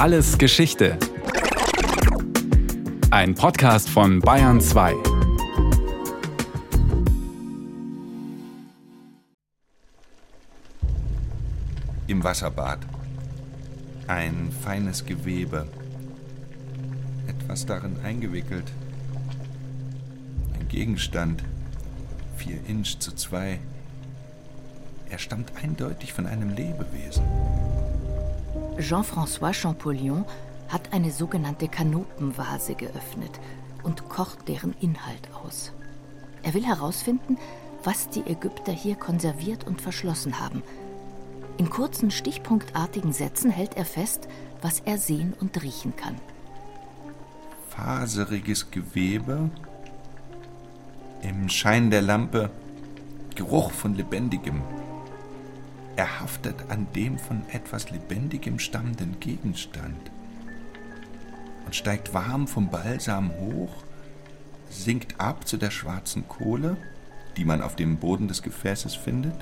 Alles Geschichte. Ein Podcast von Bayern 2. Im Wasserbad. Ein feines Gewebe. Etwas darin eingewickelt. Ein Gegenstand. Vier Inch zu zwei. Er stammt eindeutig von einem Lebewesen. Jean-François Champollion hat eine sogenannte Kanopenvase geöffnet und kocht deren Inhalt aus. Er will herausfinden, was die Ägypter hier konserviert und verschlossen haben. In kurzen, stichpunktartigen Sätzen hält er fest, was er sehen und riechen kann. Faseriges Gewebe, im Schein der Lampe Geruch von Lebendigem. Er haftet an dem von etwas Lebendigem stammenden Gegenstand und steigt warm vom Balsam hoch, sinkt ab zu der schwarzen Kohle, die man auf dem Boden des Gefäßes findet.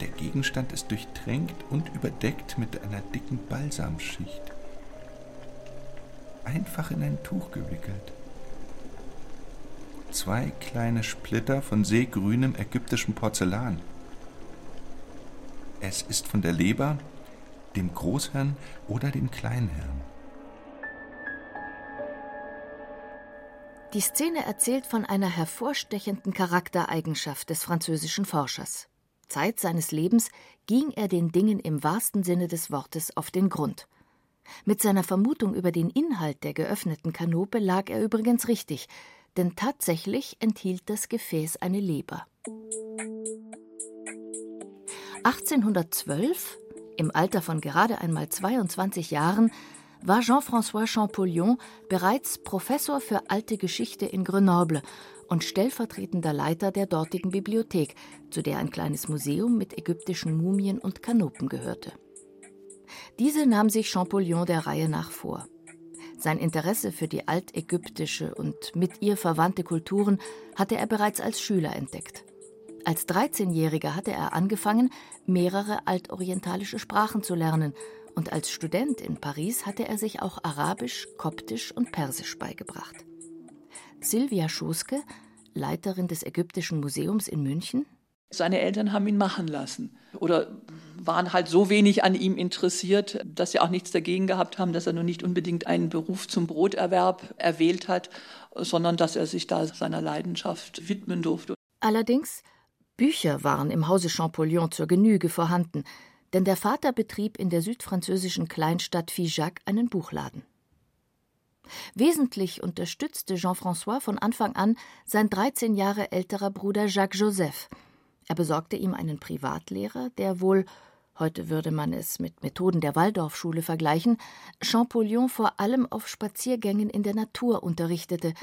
Der Gegenstand ist durchtränkt und überdeckt mit einer dicken Balsamschicht, einfach in ein Tuch gewickelt. Zwei kleine Splitter von seegrünem ägyptischem Porzellan. Es ist von der Leber, dem Großhirn oder dem Kleinhirn. Die Szene erzählt von einer hervorstechenden Charaktereigenschaft des französischen Forschers. Zeit seines Lebens ging er den Dingen im wahrsten Sinne des Wortes auf den Grund. Mit seiner Vermutung über den Inhalt der geöffneten Kanope lag er übrigens richtig, denn tatsächlich enthielt das Gefäß eine Leber. 1812, im Alter von gerade einmal 22 Jahren, war Jean-François Champollion bereits Professor für alte Geschichte in Grenoble und stellvertretender Leiter der dortigen Bibliothek, zu der ein kleines Museum mit ägyptischen Mumien und Kanopen gehörte. Diese nahm sich Champollion der Reihe nach vor. Sein Interesse für die altägyptische und mit ihr verwandte Kulturen hatte er bereits als Schüler entdeckt. Als 13-Jähriger hatte er angefangen, mehrere altorientalische Sprachen zu lernen, und als Student in Paris hatte er sich auch Arabisch, Koptisch und Persisch beigebracht. Silvia Schoske, Leiterin des Ägyptischen Museums in München. Seine Eltern haben ihn machen lassen oder waren halt so wenig an ihm interessiert, dass sie auch nichts dagegen gehabt haben, dass er nun nicht unbedingt einen Beruf zum Broterwerb erwählt hat, sondern dass er sich da seiner Leidenschaft widmen durfte. Allerdings Bücher waren im Hause Champollion zur Genüge vorhanden, denn der Vater betrieb in der südfranzösischen Kleinstadt Figeac einen Buchladen. Wesentlich unterstützte Jean-François von Anfang an sein 13 Jahre älterer Bruder Jacques Joseph. Er besorgte ihm einen Privatlehrer, der wohl, heute würde man es mit Methoden der Waldorfschule vergleichen, Champollion vor allem auf Spaziergängen in der Natur unterrichtete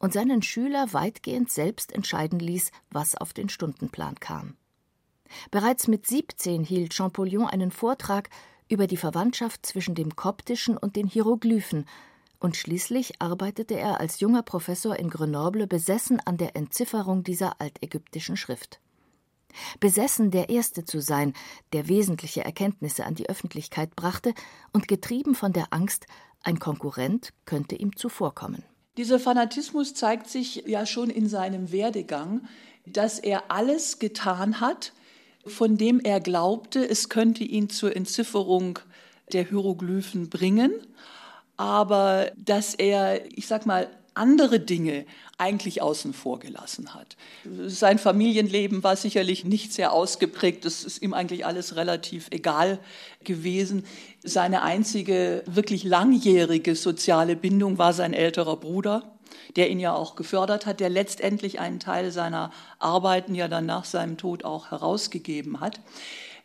und seinen Schüler weitgehend selbst entscheiden ließ, was auf den Stundenplan kam. Bereits mit 17 hielt Champollion einen Vortrag über die Verwandtschaft zwischen dem Koptischen und den Hieroglyphen, und schließlich arbeitete er als junger Professor in Grenoble besessen an der Entzifferung dieser altägyptischen Schrift. Besessen, der Erste zu sein, der wesentliche Erkenntnisse an die Öffentlichkeit brachte und getrieben von der Angst, ein Konkurrent könnte ihm zuvorkommen. Dieser Fanatismus zeigt sich ja schon in seinem Werdegang, dass er alles getan hat, von dem er glaubte, es könnte ihn zur Entzifferung der Hieroglyphen bringen, aber dass er, ich sag mal, andere Dinge eigentlich außen vor gelassen hat. Sein Familienleben war sicherlich nicht sehr ausgeprägt, das ist ihm eigentlich alles relativ egal gewesen. Seine einzige wirklich langjährige soziale Bindung war sein älterer Bruder, der ihn ja auch gefördert hat, der letztendlich einen Teil seiner Arbeiten ja dann nach seinem Tod auch herausgegeben hat.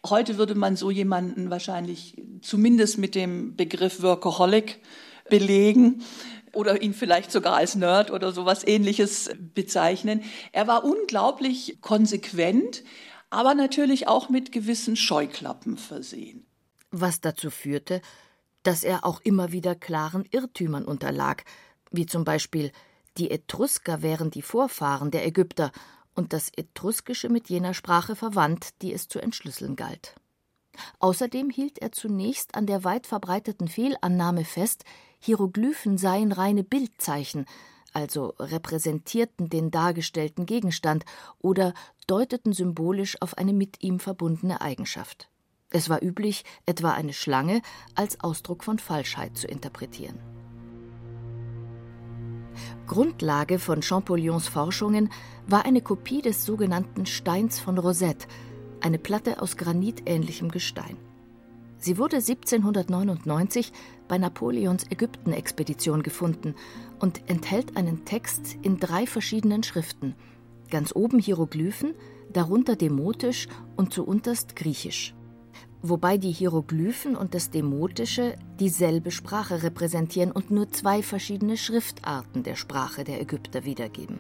Heute würde man so jemanden wahrscheinlich zumindest mit dem Begriff Workaholic belegen oder ihn vielleicht sogar als Nerd oder sowas ähnliches bezeichnen. Er war unglaublich konsequent, aber natürlich auch mit gewissen Scheuklappen versehen. Was dazu führte, dass er auch immer wieder klaren Irrtümern unterlag, wie zum Beispiel die Etrusker wären die Vorfahren der Ägypter und das Etruskische mit jener Sprache verwandt, die es zu entschlüsseln galt. Außerdem hielt er zunächst an der weit verbreiteten Fehlannahme fest, Hieroglyphen seien reine Bildzeichen, also repräsentierten den dargestellten Gegenstand oder deuteten symbolisch auf eine mit ihm verbundene Eigenschaft. Es war üblich, etwa eine Schlange als Ausdruck von Falschheit zu interpretieren. Grundlage von Champollion's Forschungen war eine Kopie des sogenannten Steins von Rosette, eine Platte aus granitähnlichem Gestein. Sie wurde 1799 bei Napoleons Ägypten-Expedition gefunden und enthält einen Text in drei verschiedenen Schriften, ganz oben Hieroglyphen, darunter Demotisch und zuunterst Griechisch. Wobei die Hieroglyphen und das Demotische dieselbe Sprache repräsentieren und nur zwei verschiedene Schriftarten der Sprache der Ägypter wiedergeben.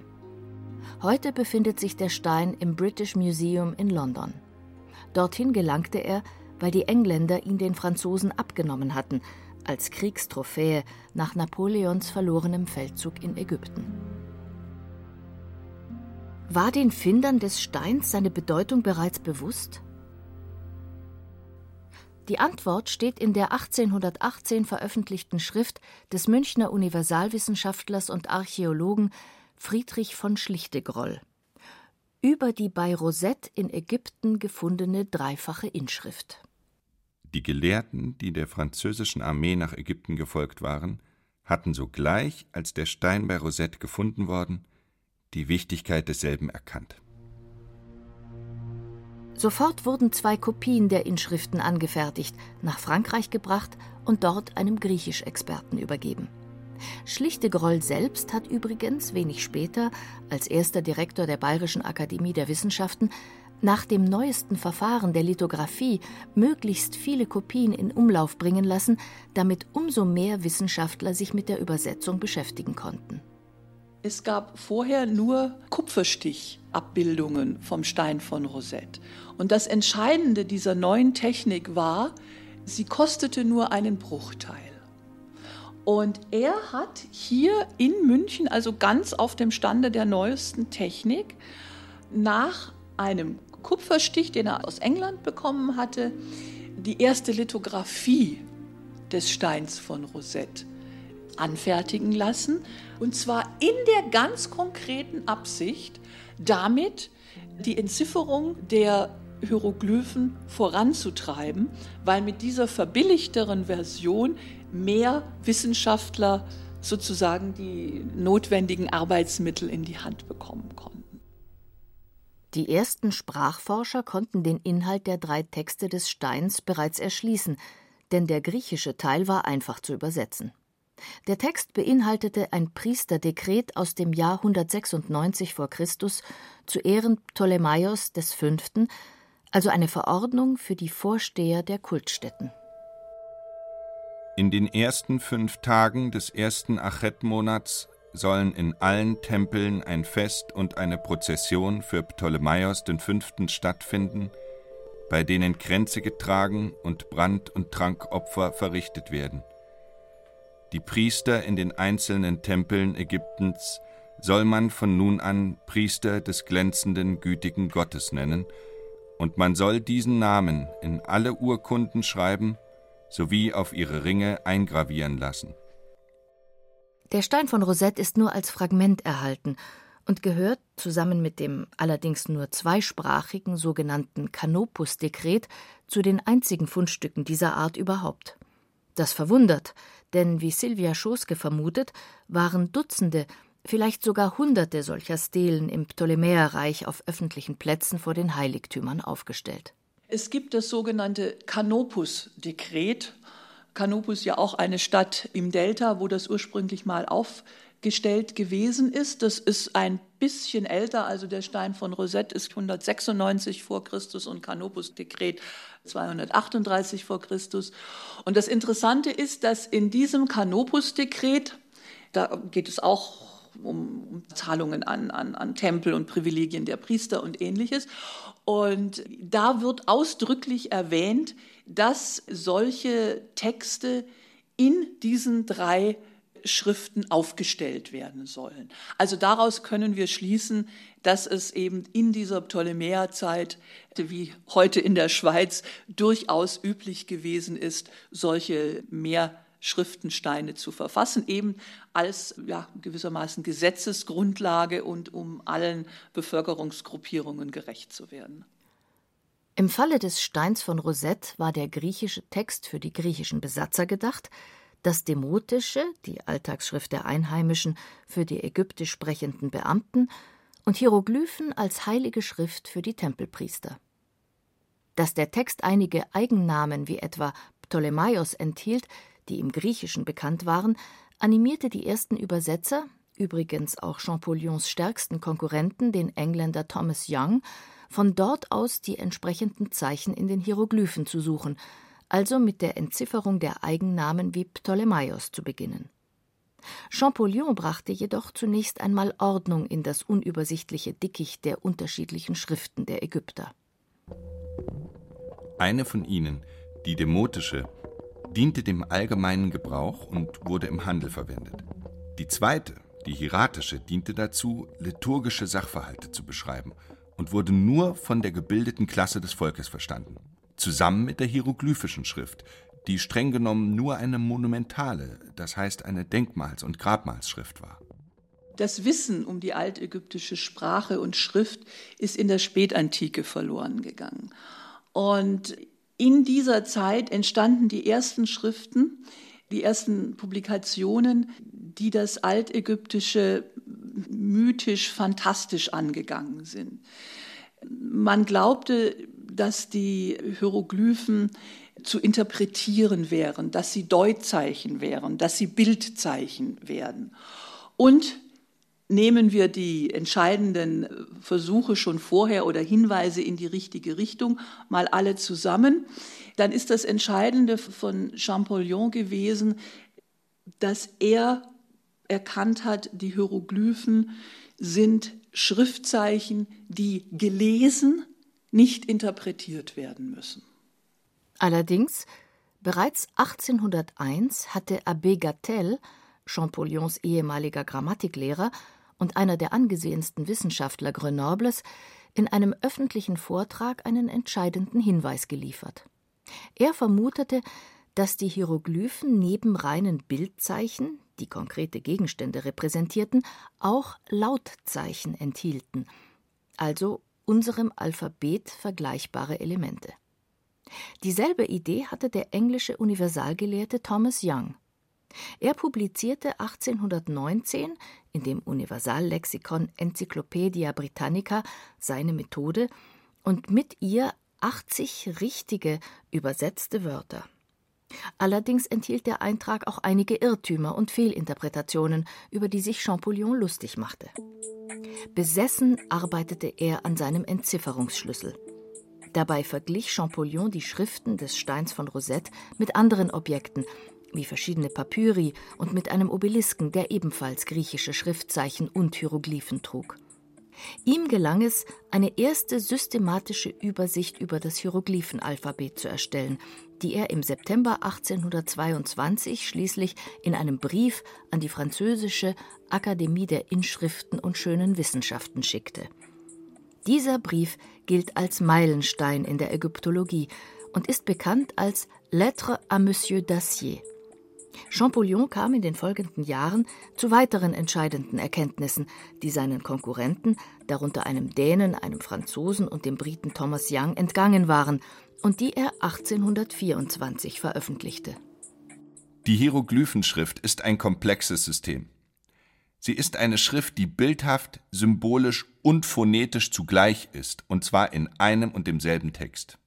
Heute befindet sich der Stein im British Museum in London. Dorthin gelangte er, weil die Engländer ihn den Franzosen abgenommen hatten, als Kriegstrophäe nach Napoleons verlorenem Feldzug in Ägypten. War den Findern des Steins seine Bedeutung bereits bewusst? Die Antwort steht in der 1818 veröffentlichten Schrift des Münchner Universalwissenschaftlers und Archäologen Friedrich von Schlichtegroll über die bei Rosette in Ägypten gefundene dreifache Inschrift. Die Gelehrten, die der französischen Armee nach Ägypten gefolgt waren, hatten sogleich, als der Stein bei Rosette gefunden worden, die Wichtigkeit desselben erkannt. Sofort wurden zwei Kopien der Inschriften angefertigt, nach Frankreich gebracht und dort einem Griechisch-Experten übergeben. Schlichtegroll selbst hat übrigens wenig später, als erster Direktor der Bayerischen Akademie der Wissenschaften, nach dem neuesten Verfahren der Lithografie möglichst viele Kopien in Umlauf bringen lassen, damit umso mehr Wissenschaftler sich mit der Übersetzung beschäftigen konnten. Es gab vorher nur Kupferstichabbildungen vom Stein von Rosette. Und das Entscheidende dieser neuen Technik war, sie kostete nur einen Bruchteil. Und er hat hier in München, also ganz auf dem Stande der neuesten Technik, nach einem Kupferstich, den er aus England bekommen hatte, die erste Lithografie des Steins von Rosette anfertigen lassen. Und zwar in der ganz konkreten Absicht, damit die Entzifferung der Hieroglyphen voranzutreiben, weil mit dieser verbilligteren Version mehr Wissenschaftler sozusagen die notwendigen Arbeitsmittel in die Hand bekommen konnten. Die ersten Sprachforscher konnten den Inhalt der drei Texte des Steins bereits erschließen, denn der griechische Teil war einfach zu übersetzen. Der Text beinhaltete ein Priesterdekret aus dem Jahr 196 v. Chr. zu Ehren Ptolemaios V., also eine Verordnung für die Vorsteher der Kultstätten. In den ersten fünf Tagen des ersten Achet-Monats sollen in allen Tempeln ein Fest und eine Prozession für Ptolemaios V. stattfinden, bei denen Kränze getragen und Brand- und Trankopfer verrichtet werden. Die Priester in den einzelnen Tempeln Ägyptens soll man von nun an Priester des glänzenden, gütigen Gottes nennen, und man soll diesen Namen in alle Urkunden schreiben sowie auf ihre Ringe eingravieren lassen. Der Stein von Rosette ist nur als Fragment erhalten und gehört zusammen mit dem allerdings nur zweisprachigen sogenannten Canopus-Dekret zu den einzigen Fundstücken dieser Art überhaupt. Das verwundert, denn wie Silvia Schoske vermutet, waren Dutzende, vielleicht sogar Hunderte solcher Stelen im Ptolemäerreich auf öffentlichen Plätzen vor den Heiligtümern aufgestellt. Es gibt das sogenannte Canopus-Dekret. Canopus ja auch eine Stadt im Delta, wo das ursprünglich mal aufgestellt gewesen ist. Das ist ein bisschen älter, also der Stein von Rosette ist 196 vor Christus und Canopus-Dekret 238 vor Christus. Und das Interessante ist, dass in diesem Canopus-Dekret, da geht es auch um, um Zahlungen an, an, an Tempel und Privilegien der Priester und ähnliches. Und da wird ausdrücklich erwähnt, dass solche Texte in diesen drei Schriften aufgestellt werden sollen. Also daraus können wir schließen, dass es eben in dieser Ptolemäerzeit, wie heute in der Schweiz, durchaus üblich gewesen ist, solche Mehrschriftensteine zu verfassen, eben als ja, gewissermaßen Gesetzesgrundlage und um allen Bevölkerungsgruppierungen gerecht zu werden. Im Falle des Steins von Rosette war der griechische Text für die griechischen Besatzer gedacht, das Demotische, die Alltagsschrift der Einheimischen, für die ägyptisch sprechenden Beamten und Hieroglyphen als heilige Schrift für die Tempelpriester. Dass der Text einige Eigennamen wie etwa Ptolemaios enthielt, die im Griechischen bekannt waren, animierte die ersten Übersetzer, übrigens auch Champollion's stärksten Konkurrenten, den Engländer Thomas Young, von dort aus die entsprechenden Zeichen in den Hieroglyphen zu suchen also mit der Entzifferung der Eigennamen wie Ptolemaios zu beginnen. Champollion brachte jedoch zunächst einmal Ordnung in das unübersichtliche Dickicht der unterschiedlichen Schriften der Ägypter. Eine von ihnen, die demotische, diente dem allgemeinen Gebrauch und wurde im Handel verwendet. Die zweite, die hieratische, diente dazu, liturgische Sachverhalte zu beschreiben und wurde nur von der gebildeten Klasse des Volkes verstanden zusammen mit der hieroglyphischen Schrift, die streng genommen nur eine monumentale, das heißt eine Denkmals- und Grabmalsschrift war. Das Wissen um die altägyptische Sprache und Schrift ist in der Spätantike verloren gegangen. Und in dieser Zeit entstanden die ersten Schriften, die ersten Publikationen, die das Altägyptische mythisch fantastisch angegangen sind. Man glaubte, dass die Hieroglyphen zu interpretieren wären, dass sie Deutzeichen wären, dass sie Bildzeichen werden. Und nehmen wir die entscheidenden Versuche schon vorher oder Hinweise in die richtige Richtung mal alle zusammen, dann ist das Entscheidende von Champollion gewesen, dass er erkannt hat, die Hieroglyphen sind Schriftzeichen, die gelesen, nicht interpretiert werden müssen. Allerdings, bereits 1801 hatte Abbé Gattel, Champollion's ehemaliger Grammatiklehrer und einer der angesehensten Wissenschaftler Grenobles, in einem öffentlichen Vortrag einen entscheidenden Hinweis geliefert. Er vermutete, dass die Hieroglyphen neben reinen Bildzeichen, die konkrete Gegenstände repräsentierten, auch Lautzeichen enthielten, also unserem Alphabet vergleichbare Elemente. Dieselbe Idee hatte der englische Universalgelehrte Thomas Young. Er publizierte 1819 in dem Universallexikon Encyclopaedia Britannica seine Methode und mit ihr 80 richtige übersetzte Wörter. Allerdings enthielt der Eintrag auch einige Irrtümer und Fehlinterpretationen, über die sich Champollion lustig machte. Besessen arbeitete er an seinem Entzifferungsschlüssel. Dabei verglich Champollion die Schriften des Steins von Rosette mit anderen Objekten, wie verschiedene Papyri und mit einem Obelisken, der ebenfalls griechische Schriftzeichen und Hieroglyphen trug. Ihm gelang es, eine erste systematische Übersicht über das Hieroglyphenalphabet zu erstellen, die er im September 1822 schließlich in einem Brief an die französische Akademie der Inschriften und schönen Wissenschaften schickte. Dieser Brief gilt als Meilenstein in der Ägyptologie und ist bekannt als Lettre à Monsieur Dacier. Champollion kam in den folgenden Jahren zu weiteren entscheidenden Erkenntnissen, die seinen Konkurrenten, darunter einem Dänen, einem Franzosen und dem Briten Thomas Young, entgangen waren und die er 1824 veröffentlichte. Die Hieroglyphenschrift ist ein komplexes System. Sie ist eine Schrift, die bildhaft, symbolisch und phonetisch zugleich ist, und zwar in einem und demselben Text,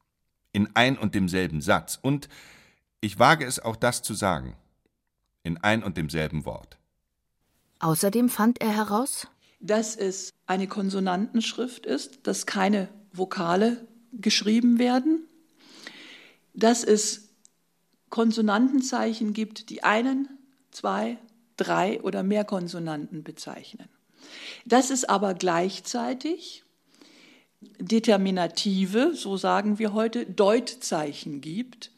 in ein und demselben Satz und, ich wage es auch das zu sagen, in ein und demselben Wort. Außerdem fand er heraus, dass es eine Konsonantenschrift ist, dass keine Vokale geschrieben werden, dass es Konsonantenzeichen gibt, die einen, zwei, drei oder mehr Konsonanten bezeichnen. Dass es aber gleichzeitig Determinative, so sagen wir heute, Deutzeichen gibt,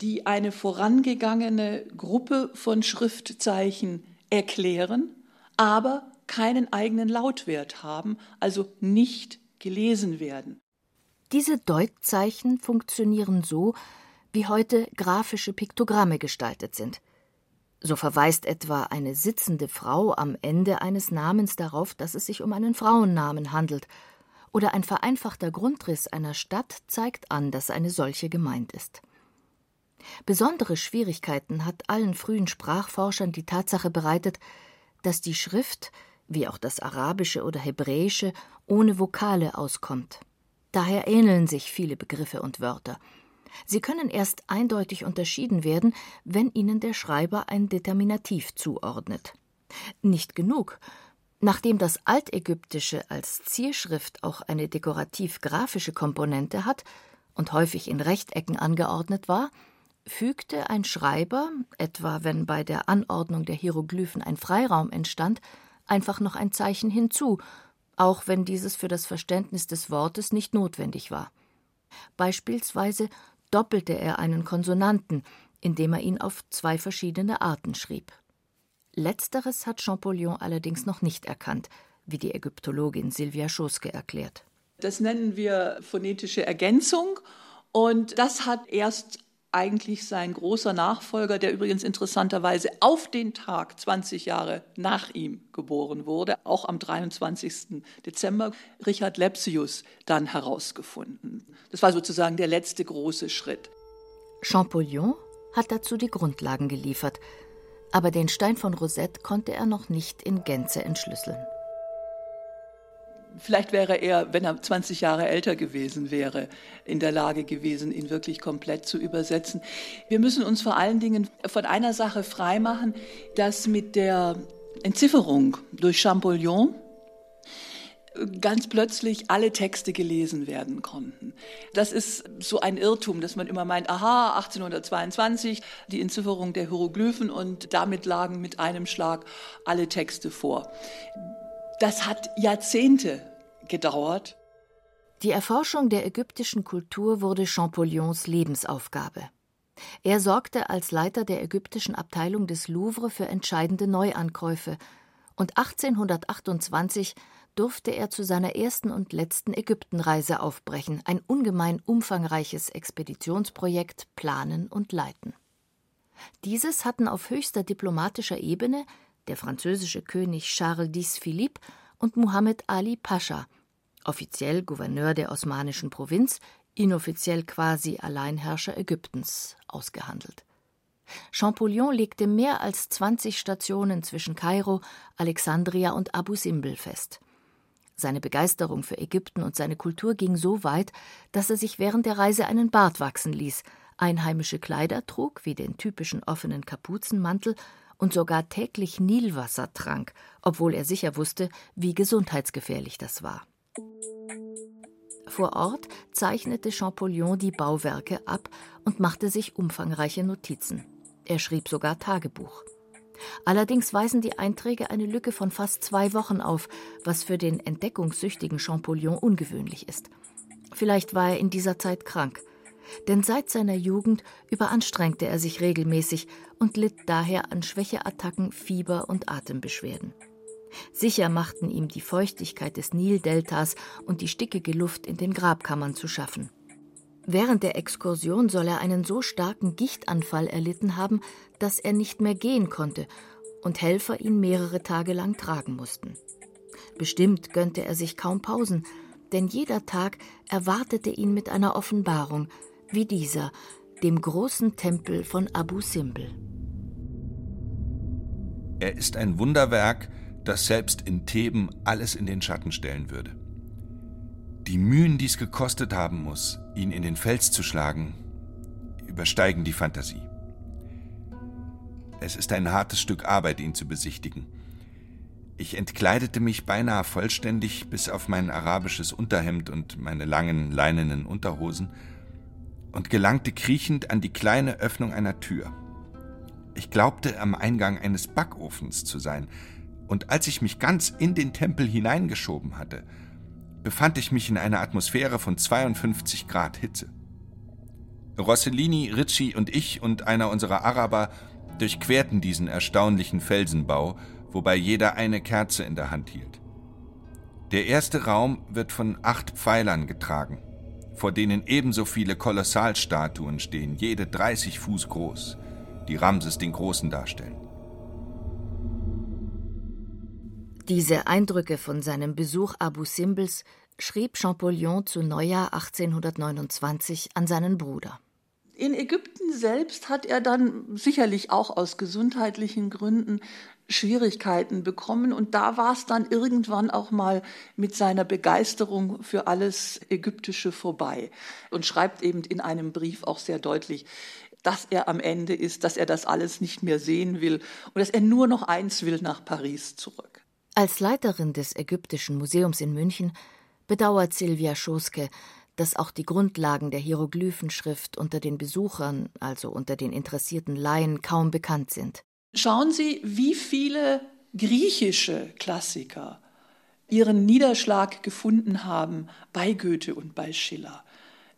die eine vorangegangene Gruppe von Schriftzeichen erklären, aber keinen eigenen Lautwert haben, also nicht gelesen werden. Diese Deutzeichen funktionieren so, wie heute grafische Piktogramme gestaltet sind. So verweist etwa eine sitzende Frau am Ende eines Namens darauf, dass es sich um einen Frauennamen handelt, oder ein vereinfachter Grundriss einer Stadt zeigt an, dass eine solche gemeint ist. Besondere Schwierigkeiten hat allen frühen Sprachforschern die Tatsache bereitet, dass die Schrift, wie auch das Arabische oder Hebräische, ohne Vokale auskommt. Daher ähneln sich viele Begriffe und Wörter. Sie können erst eindeutig unterschieden werden, wenn ihnen der Schreiber ein Determinativ zuordnet. Nicht genug. Nachdem das Altägyptische als Zierschrift auch eine dekorativ-grafische Komponente hat und häufig in Rechtecken angeordnet war, fügte ein Schreiber, etwa wenn bei der Anordnung der Hieroglyphen ein Freiraum entstand, einfach noch ein Zeichen hinzu, auch wenn dieses für das Verständnis des Wortes nicht notwendig war. Beispielsweise doppelte er einen Konsonanten, indem er ihn auf zwei verschiedene Arten schrieb. Letzteres hat Champollion allerdings noch nicht erkannt, wie die Ägyptologin Sylvia Schoske erklärt. Das nennen wir phonetische Ergänzung und das hat erst eigentlich sein großer Nachfolger, der übrigens interessanterweise auf den Tag 20 Jahre nach ihm geboren wurde, auch am 23. Dezember, Richard Lepsius, dann herausgefunden. Das war sozusagen der letzte große Schritt. Champollion hat dazu die Grundlagen geliefert, aber den Stein von Rosette konnte er noch nicht in Gänze entschlüsseln. Vielleicht wäre er, wenn er 20 Jahre älter gewesen wäre, in der Lage gewesen, ihn wirklich komplett zu übersetzen. Wir müssen uns vor allen Dingen von einer Sache freimachen, dass mit der Entzifferung durch Champollion ganz plötzlich alle Texte gelesen werden konnten. Das ist so ein Irrtum, dass man immer meint, aha, 1822, die Entzifferung der Hieroglyphen und damit lagen mit einem Schlag alle Texte vor. Das hat Jahrzehnte gedauert. Die Erforschung der ägyptischen Kultur wurde Champollions Lebensaufgabe. Er sorgte als Leiter der ägyptischen Abteilung des Louvre für entscheidende Neuankäufe und 1828 durfte er zu seiner ersten und letzten Ägyptenreise aufbrechen, ein ungemein umfangreiches Expeditionsprojekt planen und leiten. Dieses hatten auf höchster diplomatischer Ebene der französische König Charles X Philippe und Muhammad Ali Pascha, offiziell Gouverneur der osmanischen Provinz, inoffiziell quasi Alleinherrscher Ägyptens, ausgehandelt. Champollion legte mehr als 20 Stationen zwischen Kairo, Alexandria und Abu Simbel fest. Seine Begeisterung für Ägypten und seine Kultur ging so weit, dass er sich während der Reise einen Bart wachsen ließ, einheimische Kleider trug, wie den typischen offenen Kapuzenmantel, und sogar täglich Nilwasser trank, obwohl er sicher wusste, wie gesundheitsgefährlich das war. Vor Ort zeichnete Champollion die Bauwerke ab und machte sich umfangreiche Notizen. Er schrieb sogar Tagebuch. Allerdings weisen die Einträge eine Lücke von fast zwei Wochen auf, was für den entdeckungssüchtigen Champollion ungewöhnlich ist. Vielleicht war er in dieser Zeit krank denn seit seiner Jugend überanstrengte er sich regelmäßig und litt daher an Schwächeattacken, Fieber und Atembeschwerden. Sicher machten ihm die Feuchtigkeit des Nildeltas und die stickige Luft in den Grabkammern zu schaffen. Während der Exkursion soll er einen so starken Gichtanfall erlitten haben, dass er nicht mehr gehen konnte und Helfer ihn mehrere Tage lang tragen mussten. Bestimmt gönnte er sich kaum Pausen, denn jeder Tag erwartete ihn mit einer Offenbarung, wie dieser, dem großen Tempel von Abu Simbel. Er ist ein Wunderwerk, das selbst in Theben alles in den Schatten stellen würde. Die Mühen, die es gekostet haben muss, ihn in den Fels zu schlagen, übersteigen die Fantasie. Es ist ein hartes Stück Arbeit, ihn zu besichtigen. Ich entkleidete mich beinahe vollständig bis auf mein arabisches Unterhemd und meine langen leinenen Unterhosen und gelangte kriechend an die kleine Öffnung einer Tür. Ich glaubte am Eingang eines Backofens zu sein, und als ich mich ganz in den Tempel hineingeschoben hatte, befand ich mich in einer Atmosphäre von 52 Grad Hitze. Rossellini, Ricci und ich und einer unserer Araber durchquerten diesen erstaunlichen Felsenbau, wobei jeder eine Kerze in der Hand hielt. Der erste Raum wird von acht Pfeilern getragen, vor denen ebenso viele Kolossalstatuen stehen, jede 30 Fuß groß, die Ramses den Großen darstellen. Diese Eindrücke von seinem Besuch Abu Simbels schrieb Champollion zu Neujahr 1829 an seinen Bruder. In Ägypten selbst hat er dann sicherlich auch aus gesundheitlichen Gründen Schwierigkeiten bekommen und da war es dann irgendwann auch mal mit seiner Begeisterung für alles Ägyptische vorbei und schreibt eben in einem Brief auch sehr deutlich, dass er am Ende ist, dass er das alles nicht mehr sehen will und dass er nur noch eins will nach Paris zurück. Als Leiterin des Ägyptischen Museums in München bedauert Silvia Schoske, dass auch die Grundlagen der Hieroglyphenschrift unter den Besuchern, also unter den interessierten Laien, kaum bekannt sind. Schauen Sie, wie viele griechische Klassiker ihren Niederschlag gefunden haben bei Goethe und bei Schiller,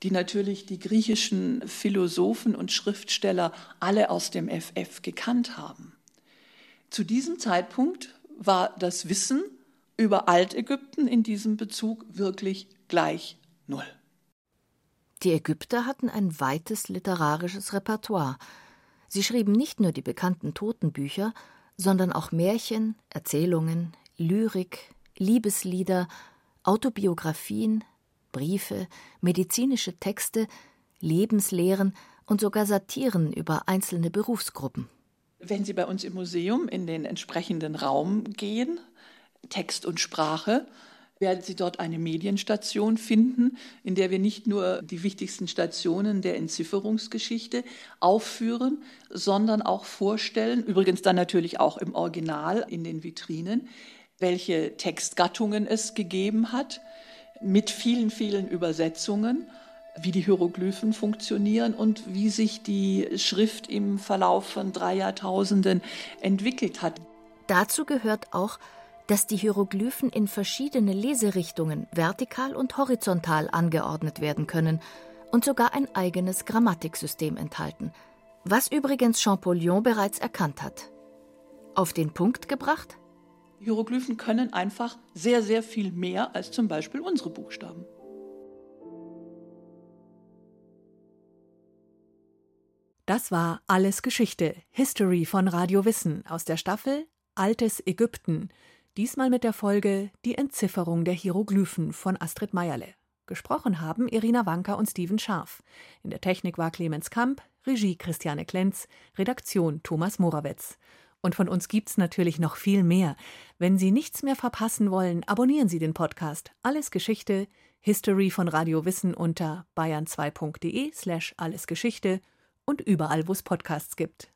die natürlich die griechischen Philosophen und Schriftsteller alle aus dem FF gekannt haben. Zu diesem Zeitpunkt war das Wissen über Altägypten in diesem Bezug wirklich gleich null. Die Ägypter hatten ein weites literarisches Repertoire. Sie schrieben nicht nur die bekannten Totenbücher, sondern auch Märchen, Erzählungen, Lyrik, Liebeslieder, Autobiografien, Briefe, medizinische Texte, Lebenslehren und sogar Satiren über einzelne Berufsgruppen. Wenn Sie bei uns im Museum in den entsprechenden Raum gehen, Text und Sprache, werden Sie dort eine Medienstation finden, in der wir nicht nur die wichtigsten Stationen der Entzifferungsgeschichte aufführen, sondern auch vorstellen, übrigens dann natürlich auch im Original in den Vitrinen, welche Textgattungen es gegeben hat, mit vielen, vielen Übersetzungen, wie die Hieroglyphen funktionieren und wie sich die Schrift im Verlauf von drei Jahrtausenden entwickelt hat. Dazu gehört auch dass die Hieroglyphen in verschiedene Leserichtungen vertikal und horizontal angeordnet werden können und sogar ein eigenes Grammatiksystem enthalten, was übrigens Champollion bereits erkannt hat. Auf den Punkt gebracht? Hieroglyphen können einfach sehr, sehr viel mehr als zum Beispiel unsere Buchstaben. Das war Alles Geschichte, History von Radio Wissen aus der Staffel Altes Ägypten Diesmal mit der Folge Die Entzifferung der Hieroglyphen von Astrid Meierle. Gesprochen haben Irina Wanker und Steven Scharf. In der Technik war Clemens Kamp, Regie Christiane Klenz, Redaktion Thomas Morawetz. Und von uns gibt's natürlich noch viel mehr. Wenn Sie nichts mehr verpassen wollen, abonnieren Sie den Podcast Alles Geschichte, History von Radio Wissen unter bayern2.de slash allesgeschichte und überall, wo es Podcasts gibt.